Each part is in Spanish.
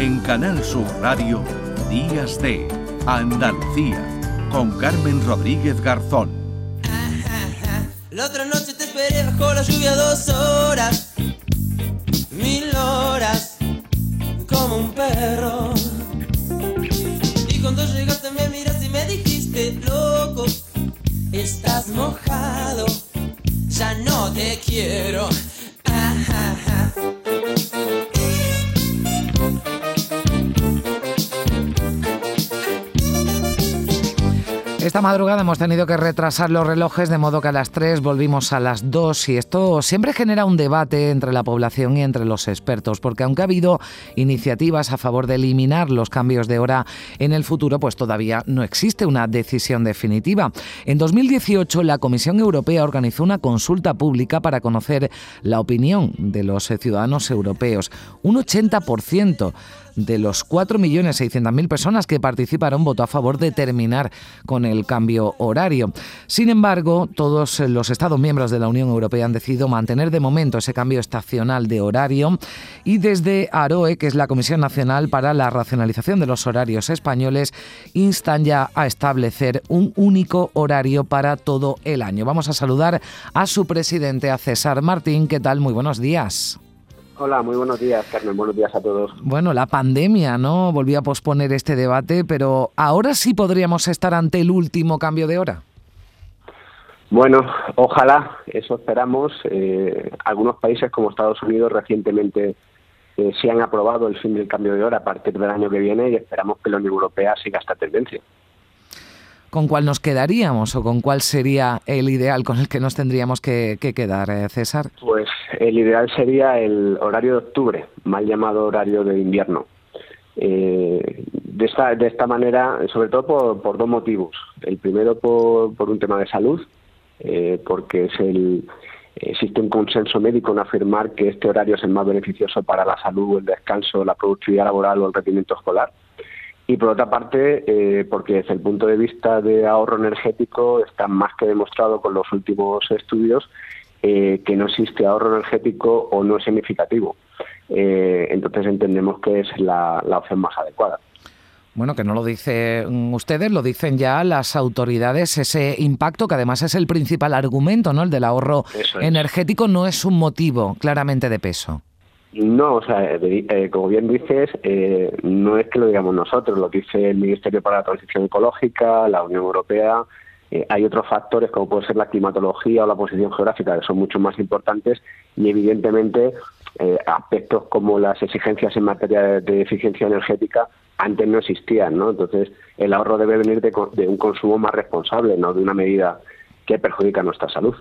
En Canal Sur Radio, Días de Andalucía, con Carmen Rodríguez Garzón. La otra noche te esperé bajo la lluvia dos horas, mil horas, como un perro. Y cuando llegaste me miraste y me dijiste, loco, estás mojado, ya no te quiero. Ah, Esta madrugada hemos tenido que retrasar los relojes de modo que a las 3 volvimos a las 2 y esto siempre genera un debate entre la población y entre los expertos, porque aunque ha habido iniciativas a favor de eliminar los cambios de hora en el futuro, pues todavía no existe una decisión definitiva. En 2018 la Comisión Europea organizó una consulta pública para conocer la opinión de los ciudadanos europeos. Un 80% de los 4.600.000 personas que participaron votó a favor de terminar con el cambio horario. Sin embargo, todos los Estados miembros de la Unión Europea han decidido mantener de momento ese cambio estacional de horario y desde AROE, que es la Comisión Nacional para la Racionalización de los Horarios Españoles, instan ya a establecer un único horario para todo el año. Vamos a saludar a su presidente, a César Martín. ¿Qué tal? Muy buenos días. Hola, muy buenos días, Carmen. Buenos días a todos. Bueno, la pandemia, ¿no? Volvió a posponer este debate, pero ahora sí podríamos estar ante el último cambio de hora. Bueno, ojalá, eso esperamos. Eh, algunos países como Estados Unidos recientemente eh, se han aprobado el fin del cambio de hora a partir del año que viene y esperamos que la Unión Europea siga esta tendencia. ¿Con cuál nos quedaríamos o con cuál sería el ideal con el que nos tendríamos que, que quedar, eh, César? Pues el ideal sería el horario de octubre, mal llamado horario de invierno. Eh, de, esta, de esta manera, sobre todo por, por dos motivos. El primero por, por un tema de salud, eh, porque es el, existe un consenso médico en afirmar que este horario es el más beneficioso para la salud, el descanso, la productividad laboral o el rendimiento escolar y por otra parte, eh, porque desde el punto de vista de ahorro energético está más que demostrado con los últimos estudios eh, que no existe ahorro energético o no es significativo. Eh, entonces entendemos que es la, la opción más adecuada. Bueno, que no lo dicen ustedes, lo dicen ya las autoridades. Ese impacto, que además es el principal argumento, ¿no? El del ahorro energético, no es un motivo claramente de peso. No, o sea, eh, como bien dices, eh, no es que lo digamos nosotros, lo dice el Ministerio para la Transición Ecológica, la Unión Europea. Eh, hay otros factores como puede ser la climatología o la posición geográfica que son mucho más importantes y evidentemente aspectos como las exigencias en materia de, eficiencia energética antes no existían, ¿no? Entonces el ahorro debe venir de, de un consumo más responsable, no de una medida que perjudica nuestra salud.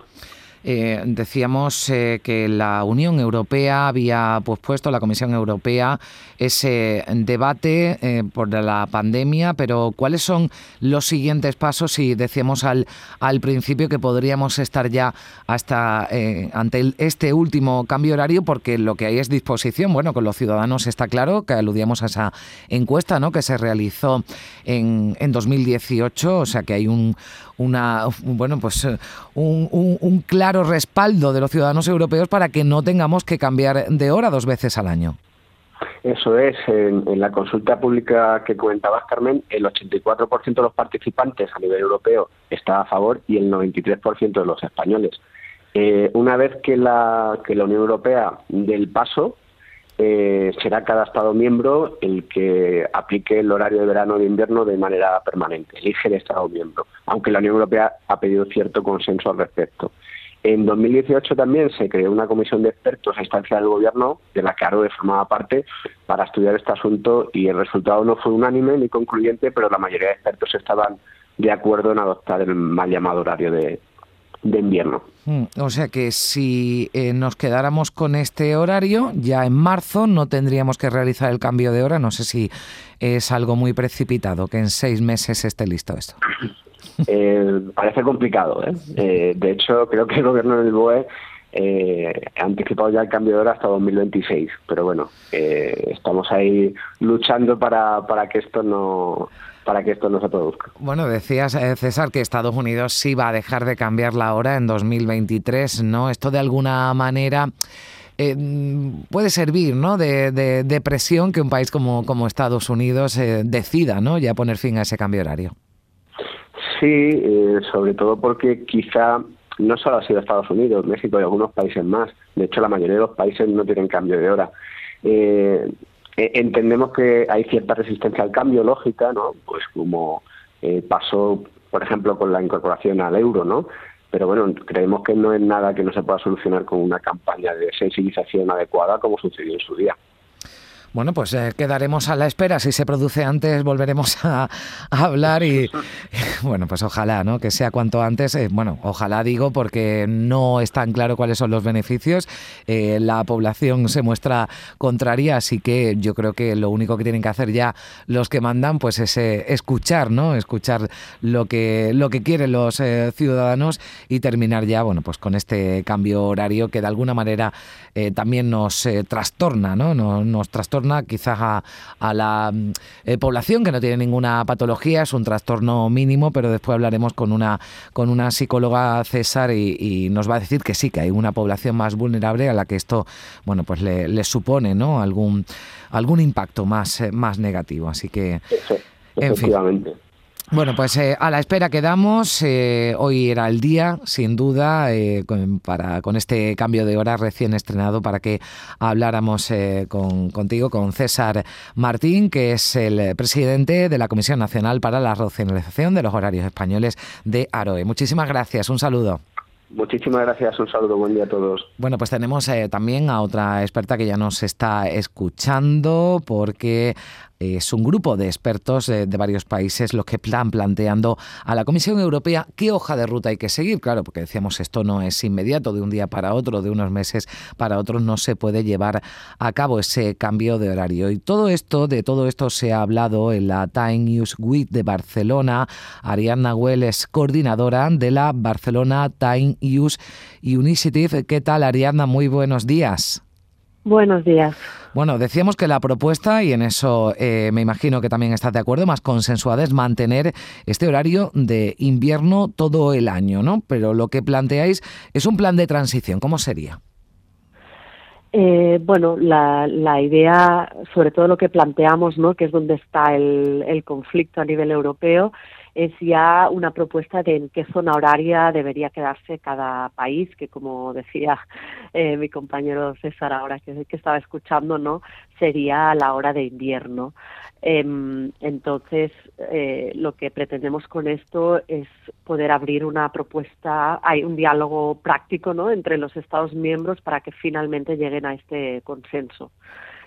Eh, decíamos eh, que la Unión Europea había pues, puesto, la Comisión Europea, ese debate eh, por la pandemia, pero ¿cuáles son los siguientes pasos? Y decíamos al, al principio que podríamos estar ya hasta ante este último cambio horario, porque lo que hay es disposición. Bueno, con los ciudadanos está claro que aludíamos a esa encuesta ¿no? que se realizó en, en 2018, o sea que hay un, una, bueno, pues un, un, un claro respaldo de los ciudadanos europeos para que no tengamos que cambiar de hora dos veces al año. Eso es, en, la consulta pública que comentabas, Carmen, el 84% de los participantes a nivel europeo está a favor y el 93% de los españoles. Eh, una vez que la, que la Unión Europea dé el paso, eh, será cada Estado miembro el que aplique el horario de verano o de invierno de manera permanente, elige el Estado miembro, aunque la Unión Europea ha pedido cierto consenso al respecto. En 2018 también se creó una comisión de expertos a instancia del gobierno, de la que AROE formaba parte, para estudiar este asunto y el resultado no fue unánime ni concluyente, pero la mayoría de expertos estaban de acuerdo en adoptar el mal llamado horario de, invierno. Mm, o sea que si eh, nos quedáramos con este horario, ya en marzo no tendríamos que realizar el cambio de hora. No sé si es algo muy precipitado que en seis meses esté listo esto. Eh, parece complicado. ¿eh? ¿eh? de hecho, creo que el gobierno del BOE eh, ha anticipado ya el cambio de hora hasta 2026. Pero bueno, estamos ahí luchando para, para que esto no para que esto no se produzca. Bueno, decías, César, que Estados Unidos sí va a dejar de cambiar la hora en 2023, ¿no? Esto de alguna manera eh, puede servir ¿no? de, presión que un país como, como Estados Unidos eh, decida ¿no? ya poner fin a ese cambio horario. Sí, sobre todo porque quizá no solo ha sido Estados Unidos, México y algunos países más. De hecho, la mayoría de los países no tienen cambio de hora. Eh, eh, entendemos que hay cierta resistencia al cambio, lógica, ¿no? Pues como eh, pasó, por ejemplo, con la incorporación al euro, ¿no? Pero bueno, creemos que no es nada que no se pueda solucionar con una campaña de sensibilización adecuada como sucedió en su día. Bueno, pues eh, quedaremos a la espera. Si se produce antes, volveremos a, hablar y, bueno, pues ojalá, ¿no? Que sea cuanto antes. Eh, bueno, ojalá digo porque no es tan claro cuáles son los beneficios. Eh, la población se muestra contraria, así que yo creo que lo único que tienen que hacer ya los que mandan, pues es escuchar, ¿no? Escuchar lo que lo que quieren los ciudadanos y terminar ya, bueno, pues con este cambio horario que de alguna manera también nos trastorna, ¿no? nos trastorna quizás a, la eh, población que no tiene ninguna patología, es un trastorno mínimo, pero después hablaremos con una, con una psicóloga César y, nos va a decir que sí, que hay una población más vulnerable a la que esto bueno, pues le, supone ¿no? algún, algún impacto más, eh, más negativo. Así que, en fin. Bueno, pues eh, a la espera quedamos. Eh, hoy era el día, sin duda, eh, con, para, con este cambio de hora recién estrenado para que habláramos con, contigo, con César Martín, que es el presidente de la Comisión Nacional para la Racionalización de los Horarios Españoles de AROE. Muchísimas gracias, un saludo. Muchísimas gracias, un saludo, buen día a todos. Bueno, pues tenemos también a otra experta que ya nos está escuchando porque es un grupo de expertos de, varios países los que están planteando a la Comisión Europea qué hoja de ruta hay que seguir. Claro, porque decíamos esto no es inmediato, de un día para otro, de unos meses para otros no se puede llevar a cabo ese cambio de horario. Y todo esto, de todo esto se ha hablado en la Time News Week de Barcelona. Ariadna Well es coordinadora de la Barcelona Time Use Initiative. ¿Qué tal, Ariadna? Muy buenos días. Buenos días. Bueno, decíamos que la propuesta, y en eso eh, me imagino que también estás de acuerdo, más consensuada es mantener este horario de invierno todo el año, ¿no? Pero lo que planteáis es un plan de transición. ¿Cómo sería? Eh, bueno, la, la, idea, sobre todo lo que planteamos, ¿no? que es donde está el, el conflicto a nivel europeo, es ya una propuesta de en qué zona horaria debería quedarse cada país, que como decía eh, mi compañero César ahora que, estaba escuchando, ¿no? sería la hora de invierno. Em, entonces, eh, lo que pretendemos con esto es poder abrir una propuesta, hay un diálogo práctico ¿no? entre los Estados miembros para que finalmente lleguen a este consenso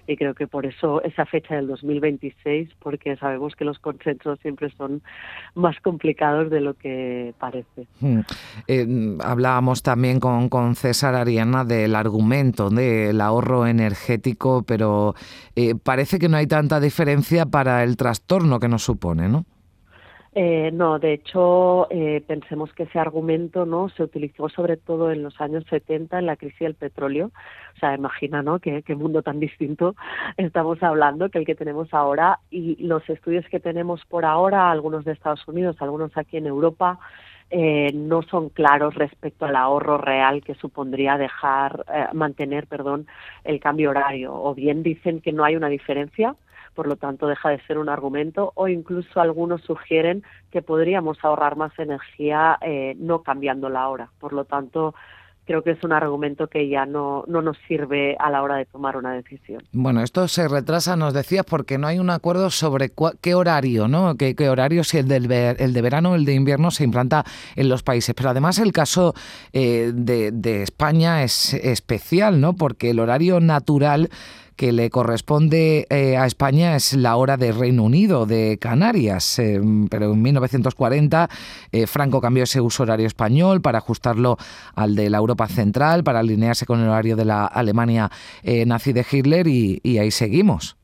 y creo que por eso esa fecha del 2026, porque sabemos que los consensos siempre son más complicados de lo que parece. Hmm. Eh, hablábamos también con, con César Ariana del argumento del ahorro energético, pero eh, parece que no hay tanta diferencia para el trastorno que nos supone, ¿no? Eh, no, de hecho, eh, pensemos que ese argumento no se utilizó sobre todo en los años 70 en la crisis del petróleo. O sea, imagina, ¿no? Qué, mundo tan distinto estamos hablando que el que tenemos ahora y los estudios que tenemos por ahora, algunos de Estados Unidos, algunos aquí en Europa, eh, no son claros respecto al ahorro real que supondría dejar eh, mantener, perdón, el cambio horario. O bien dicen que no hay una diferencia por lo tanto deja de ser un argumento o incluso algunos sugieren que podríamos ahorrar más energía eh, no cambiando la hora. Por lo tanto, creo que es un argumento que ya no, no nos sirve a la hora de tomar una decisión. Bueno, esto se retrasa, nos decías, porque no hay un acuerdo sobre qué horario, ¿no? ¿Qué, horario, si el, del el de verano o el de invierno se implanta en los países. Pero además el caso eh, de, de España es especial, ¿no? Porque el horario natural que le corresponde eh, a España es la hora de Reino Unido, de Canarias. Eh, pero en 1940 eh, Franco cambió ese uso horario español para ajustarlo al de la Europa Central, para alinearse con el horario de la Alemania nazi de Hitler y, ahí seguimos.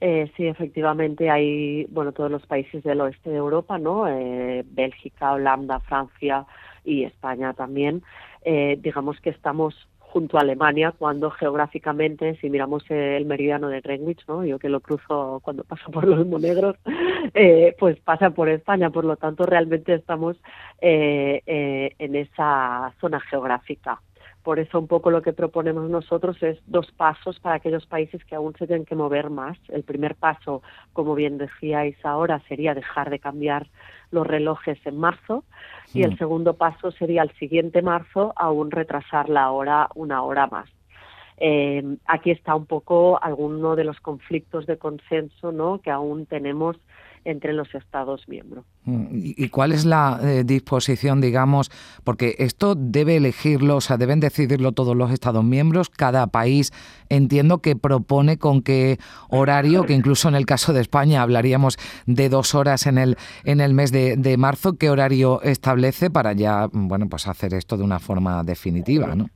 sí, efectivamente, hay, bueno, todos los países del oeste de Europa, ¿no? Bélgica, Holanda, Francia y España también. digamos que estamos junto a Alemania, cuando geográficamente, si miramos el meridiano de Greenwich, ¿no? yo que lo cruzo cuando paso por los Monegros, eh, pues pasa por España, por lo tanto realmente estamos eh, eh, en esa zona geográfica por eso un poco lo que proponemos nosotros es dos pasos para aquellos países que aún se tienen que mover más. El primer paso, como bien decíais ahora, sería dejar de cambiar los relojes en marzo y el mm. segundo paso sería el siguiente marzo aún retrasar la hora una hora más. Eh, aquí está un poco alguno de los conflictos de consenso ¿no? que aún tenemos entre los Estados miembros. Mm, ¿Y cuál es la eh, disposición, digamos, porque esto debe elegirlo, o sea, deben decidirlo todos los Estados miembros, cada país entiendo que propone con qué horario, que incluso en el caso de España hablaríamos de dos horas en el, en el mes de, de marzo, qué horario establece para ya, bueno, pues hacer esto de una forma definitiva, ¿no?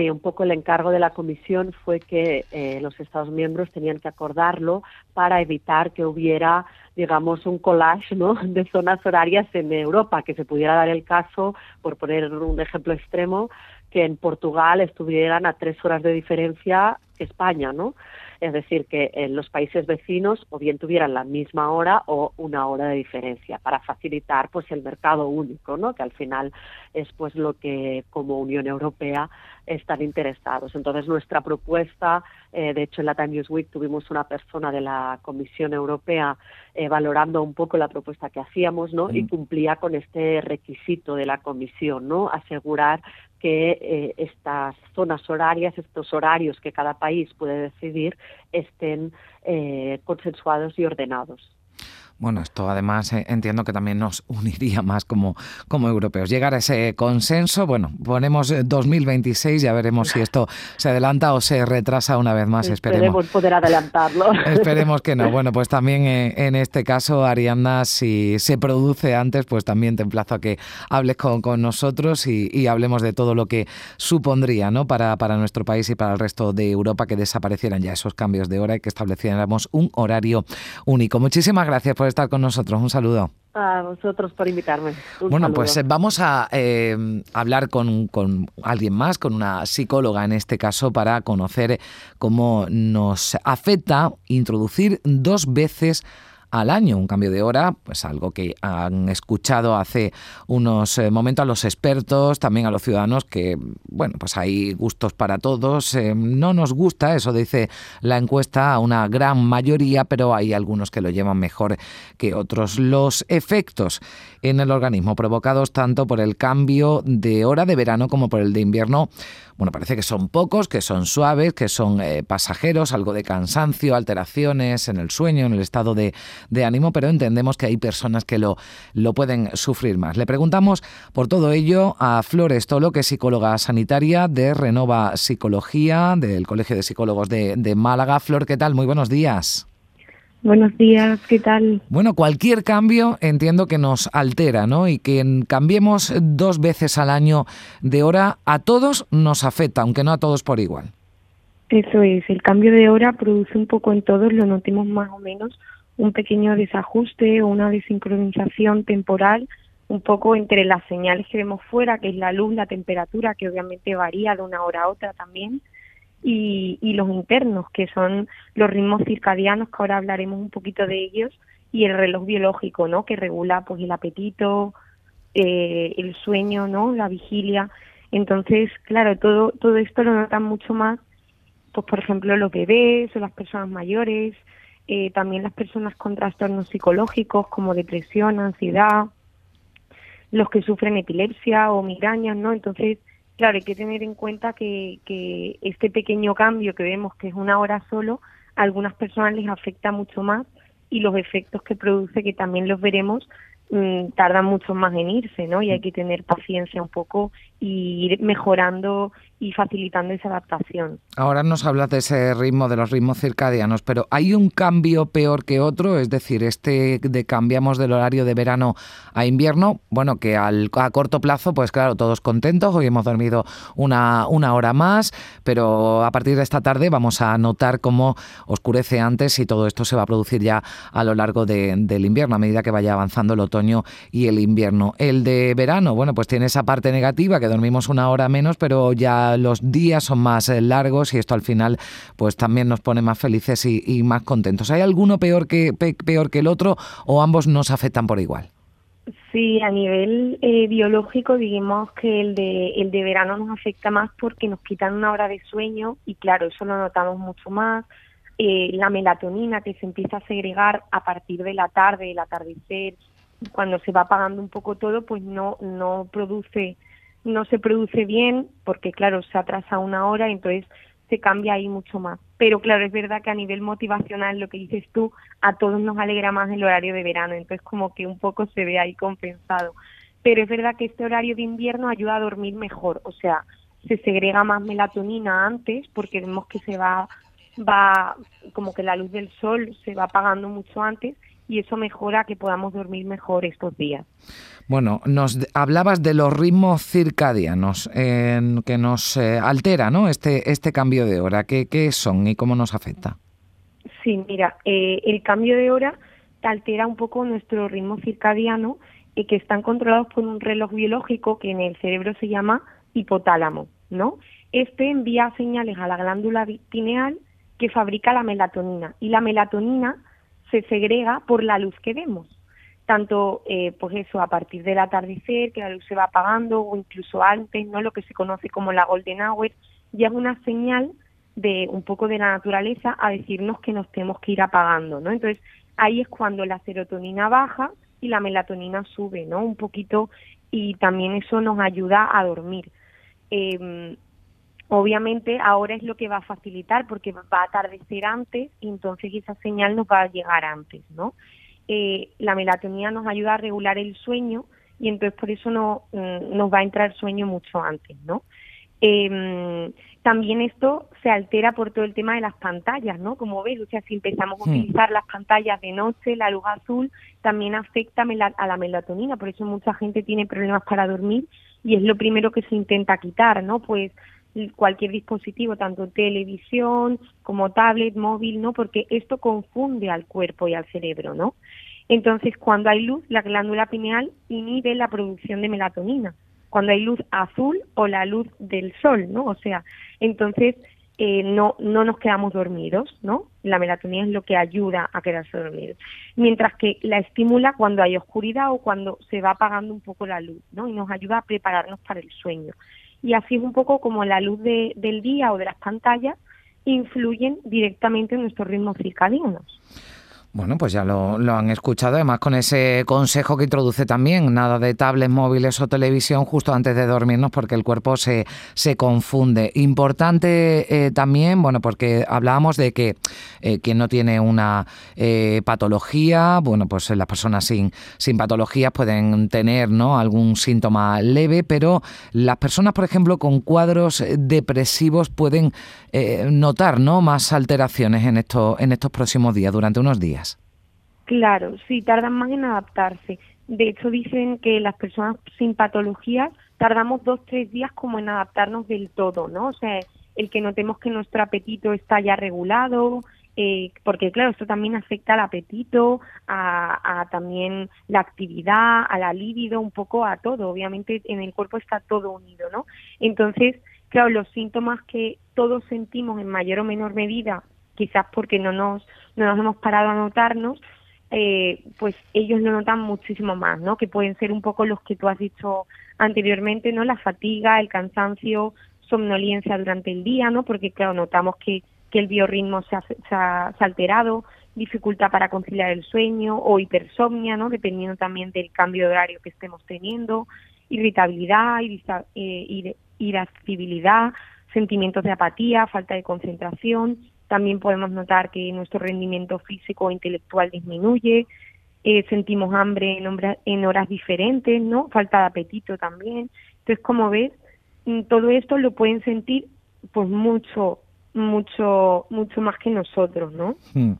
Sí, un poco el encargo de la Comisión fue que eh, los Estados miembros tenían que acordarlo para evitar que hubiera, digamos, un collage ¿no? de zonas horarias en Europa, que se pudiera dar el caso, por poner un ejemplo extremo, que en Portugal estuvieran a tres horas de diferencia España, ¿no? Es decir, que en los países vecinos o bien tuvieran la misma hora o una hora de diferencia para facilitar pues el mercado único, ¿no? Que al final es pues lo que como Unión Europea están interesados. Entonces nuestra propuesta, eh, de hecho en la Time Week tuvimos una persona de la Comisión Europea eh, valorando un poco la propuesta que hacíamos, ¿no? Y mm. cumplía con este requisito de la Comisión, ¿no? Asegurar que eh, estas zonas horarias, estos horarios que cada país puede decidir, estén eh, consensuados y ordenados. Bueno, esto además eh, entiendo que también nos uniría más como, como europeos. Llegar a ese consenso, bueno, ponemos 2026, ya veremos si esto se adelanta o se retrasa una vez más. Esperemos, poder adelantarlo. Esperemos que no. Bueno, pues también eh, en este caso, Arianda, si se produce antes, pues también te emplazo a que hables con, con nosotros y, y, hablemos de todo lo que supondría ¿no? para, para nuestro país y para el resto de Europa que desaparecieran ya esos cambios de hora y que estableciéramos un horario único. Muchísimas gracias por estar con nosotros. Un saludo. A vosotros por invitarme. bueno, pues eh, vamos a eh, hablar con, con, alguien más, con una psicóloga en este caso, para conocer cómo nos afecta introducir dos veces al año. Un cambio de hora, pues algo que han escuchado hace unos eh, momentos a los expertos, también a los ciudadanos, que, bueno, pues hay gustos para todos. Eh, no nos gusta, eso dice la encuesta, a una gran mayoría, pero hay algunos que lo llevan mejor que otros. Los efectos en el organismo provocados tanto por el cambio de hora de verano como por el de invierno bueno, parece que son pocos, que son suaves, que son eh, pasajeros, algo de cansancio, alteraciones en el sueño, en el estado de, ánimo, pero entendemos que hay personas que lo, pueden sufrir más. Le preguntamos por todo ello a Flores Tolo, que es psicóloga sanitaria de Renova Psicología, del Colegio de Psicólogos de, de Málaga. Flor, ¿qué tal? Muy buenos días. Buenos días, ¿qué tal? Bueno, cualquier cambio entiendo que nos altera, ¿no? Y que cambiemos dos veces al año de hora a todos nos afecta, aunque no a todos por igual. Eso es, el cambio de hora produce un poco en todos, lo notemos más o menos, un pequeño desajuste o una desincronización temporal, un poco entre las señales que vemos fuera, que es la luz, la temperatura, que obviamente varía de una hora a otra también, y, y los internos, que son los ritmos circadianos, que ahora hablaremos un poquito de ellos, y el reloj biológico, ¿no? Que regula pues el apetito, eh, el sueño, ¿no? La vigilia. Entonces, claro, todo todo esto lo notan mucho más, pues por ejemplo los bebés o las personas mayores, eh, también las personas con trastornos psicológicos como depresión, ansiedad, los que sufren epilepsia o migrañas, ¿no? Entonces, Claro, hay que tener en cuenta que, que este pequeño cambio que vemos que es una hora solo, a algunas personas les afecta mucho más y los efectos que produce, que también los veremos, mm, tardan mucho más en irse, ¿no? Y hay que tener paciencia un poco y ir mejorando y facilitando esa adaptación. Ahora nos hablas de ese ritmo, de los ritmos circadianos, pero ¿hay un cambio peor que otro? Es decir, este de cambiamos del horario de verano a invierno, bueno, que al, a corto plazo, pues claro, todos contentos, hoy hemos dormido una, una hora más, pero a partir de esta tarde vamos a notar cómo oscurece antes y todo esto se va a producir ya a lo largo del invierno, a medida que vaya avanzando el otoño y el invierno. El de verano, bueno, pues tiene esa parte negativa, que dormimos una hora menos, pero ya los días son más eh, largos y esto al final pues también nos pone más felices y, más contentos. ¿Hay alguno peor que, peor que el otro o ambos nos afectan por igual? Sí, a nivel eh, biológico, digamos que el de, el de verano nos afecta más porque nos quitan una hora de sueño y claro, eso lo notamos mucho más. Eh, la melatonina que se empieza a segregar a partir de la tarde, el atardecer, cuando se va apagando un poco todo, pues no, no produce, no se produce bien porque claro, se atrasa una hora, entonces se cambia ahí mucho más. Pero claro, es verdad que a nivel motivacional, lo que dices tú, a todos nos alegra más el horario de verano, entonces como que un poco se ve ahí compensado. Pero es verdad que este horario de invierno ayuda a dormir mejor, o sea, se segrega más melatonina antes porque vemos que se va va como que la luz del sol se va apagando mucho antes y eso mejora que podamos dormir mejor estos días. Bueno, nos hablabas de los ritmos circadianos que nos eh, altera, ¿no? Este este cambio de hora. ¿Qué, ¿Qué, son y cómo nos afecta? Sí, mira, eh, el cambio de hora altera un poco nuestro ritmo circadiano y que están controlados por un reloj biológico que en el cerebro se llama hipotálamo, ¿no? Este envía señales a la glándula pineal que fabrica la melatonina y la melatonina se segrega por la luz que vemos. Tanto, eh, pues eso, a partir del atardecer, que la luz se va apagando, o incluso antes, ¿no? Lo que se conoce como la golden hour, ya es una señal de un poco de la naturaleza a decirnos que nos tenemos que ir apagando, ¿no? Entonces, ahí es cuando la serotonina baja y la melatonina sube, ¿no? Un poquito, y también eso nos ayuda a dormir. Eh, Obviamente ahora es lo que va a facilitar porque va a atardecer antes y entonces esa señal nos va a llegar antes, ¿no? Eh, la melatonina nos ayuda a regular el sueño y entonces por eso no, mm, nos va a entrar sueño mucho antes, ¿no? Eh, también esto se altera por todo el tema de las pantallas, ¿no? Como ves, o sea, si empezamos a utilizar las pantallas de noche, la luz azul también afecta a la melatonina, por eso mucha gente tiene problemas para dormir y es lo primero que se intenta quitar, ¿no? Pues cualquier dispositivo, tanto televisión como tablet, móvil, ¿no? Porque esto confunde al cuerpo y al cerebro, ¿no? Entonces, cuando hay luz, la glándula pineal inhibe la producción de melatonina. Cuando hay luz azul o la luz del sol, ¿no? O sea, entonces eh, no, no nos quedamos dormidos, ¿no? La melatonina es lo que ayuda a quedarse dormido. Mientras que la estimula cuando hay oscuridad o cuando se va apagando un poco la luz, ¿no? Y nos ayuda a prepararnos para el sueño y así un poco como la luz de, del día o de las pantallas influyen directamente en nuestros ritmos circadianos. Bueno, pues ya lo, han escuchado, además con ese consejo que introduce también, nada de tablets móviles o televisión justo antes de dormirnos porque el cuerpo se, se confunde. Importante eh, también, bueno, porque hablábamos de que eh, quien no tiene una eh, patología, bueno, pues las personas sin, sin patologías pueden tener ¿no? algún síntoma leve, pero las personas, por ejemplo, con cuadros depresivos pueden notar ¿no? más alteraciones en, esto, en estos próximos días, durante unos días. Claro, sí, tardan más en adaptarse. De hecho, dicen que las personas sin patologías tardamos dos, tres días como en adaptarnos del todo, ¿no? O sea, el que notemos que nuestro apetito está ya regulado, eh, porque claro, esto también afecta al apetito, a, a, también la actividad, a la libido, un poco a todo. Obviamente en el cuerpo está todo unido, ¿no? Entonces, claro, los síntomas que todos sentimos en mayor o menor medida, quizás porque no nos, no nos hemos parado a notarnos, eh, pues ellos lo notan muchísimo más, ¿no? Que pueden ser un poco los que tú has dicho anteriormente, ¿no? La fatiga, el cansancio, somnolencia durante el día, ¿no? Porque, claro, notamos que, que el biorritmo se ha, alterado, dificultad para conciliar el sueño o hipersomnia, ¿no? Dependiendo también del cambio de horario que estemos teniendo, irritabilidad, eh, irascibilidad, sentimientos de apatía, falta de concentración, también podemos notar que nuestro rendimiento físico o intelectual disminuye, eh, sentimos hambre en, en horas diferentes, ¿no? Falta de apetito también. Entonces, como ves, mm, todo esto lo pueden sentir pues mucho mucho mucho más que nosotros, ¿no? Hmm.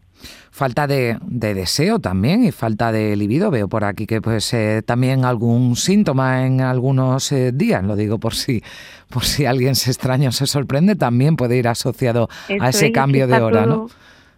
Falta de, deseo también y falta de libido. Veo por aquí que pues eh, también algún síntoma en algunos eh, días. Lo digo por si por si alguien se extraña o se sorprende, también puede ir asociado a ese cambio de hora, ¿no?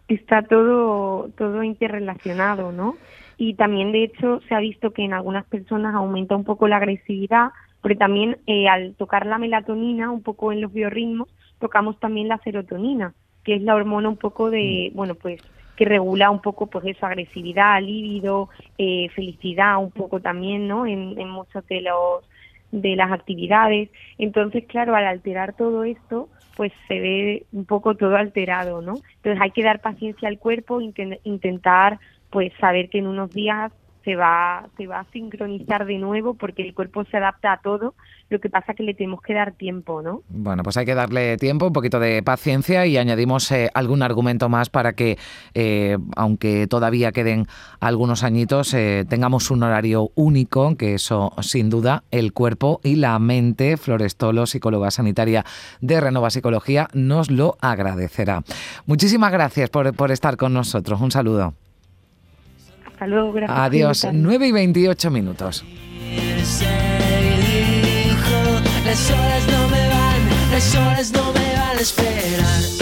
Está todo todo interrelacionado, ¿no? Y también de hecho se ha visto que en algunas personas aumenta un poco la agresividad, pero también eh, al tocar la melatonina un poco en los biorritmos tocamos también la serotonina, que es la hormona un poco de, mm. bueno, pues que regula un poco pues esa agresividad, líbido, eh, felicidad un poco también, ¿no? En, en muchos de los de las actividades. Entonces, claro, al alterar todo esto, pues se ve un poco todo alterado, ¿no? Entonces hay que dar paciencia al cuerpo, intentar pues saber que en unos días se va, se va a sincronizar de nuevo porque el cuerpo se adapta a todo, lo que pasa que le tenemos que dar tiempo, ¿no? Bueno, pues hay que darle tiempo, un poquito de paciencia y añadimos eh, algún argumento más para que, eh, aunque todavía queden algunos añitos, eh, tengamos un horario único, que eso sin duda el cuerpo y la mente, Florestolo, psicóloga sanitaria de Renova Psicología, nos lo agradecerá. Muchísimas gracias por, por estar con nosotros. Un saludo. Adiós, 9 y 28 minutos. Las horas no me van, las horas no me van a esperar.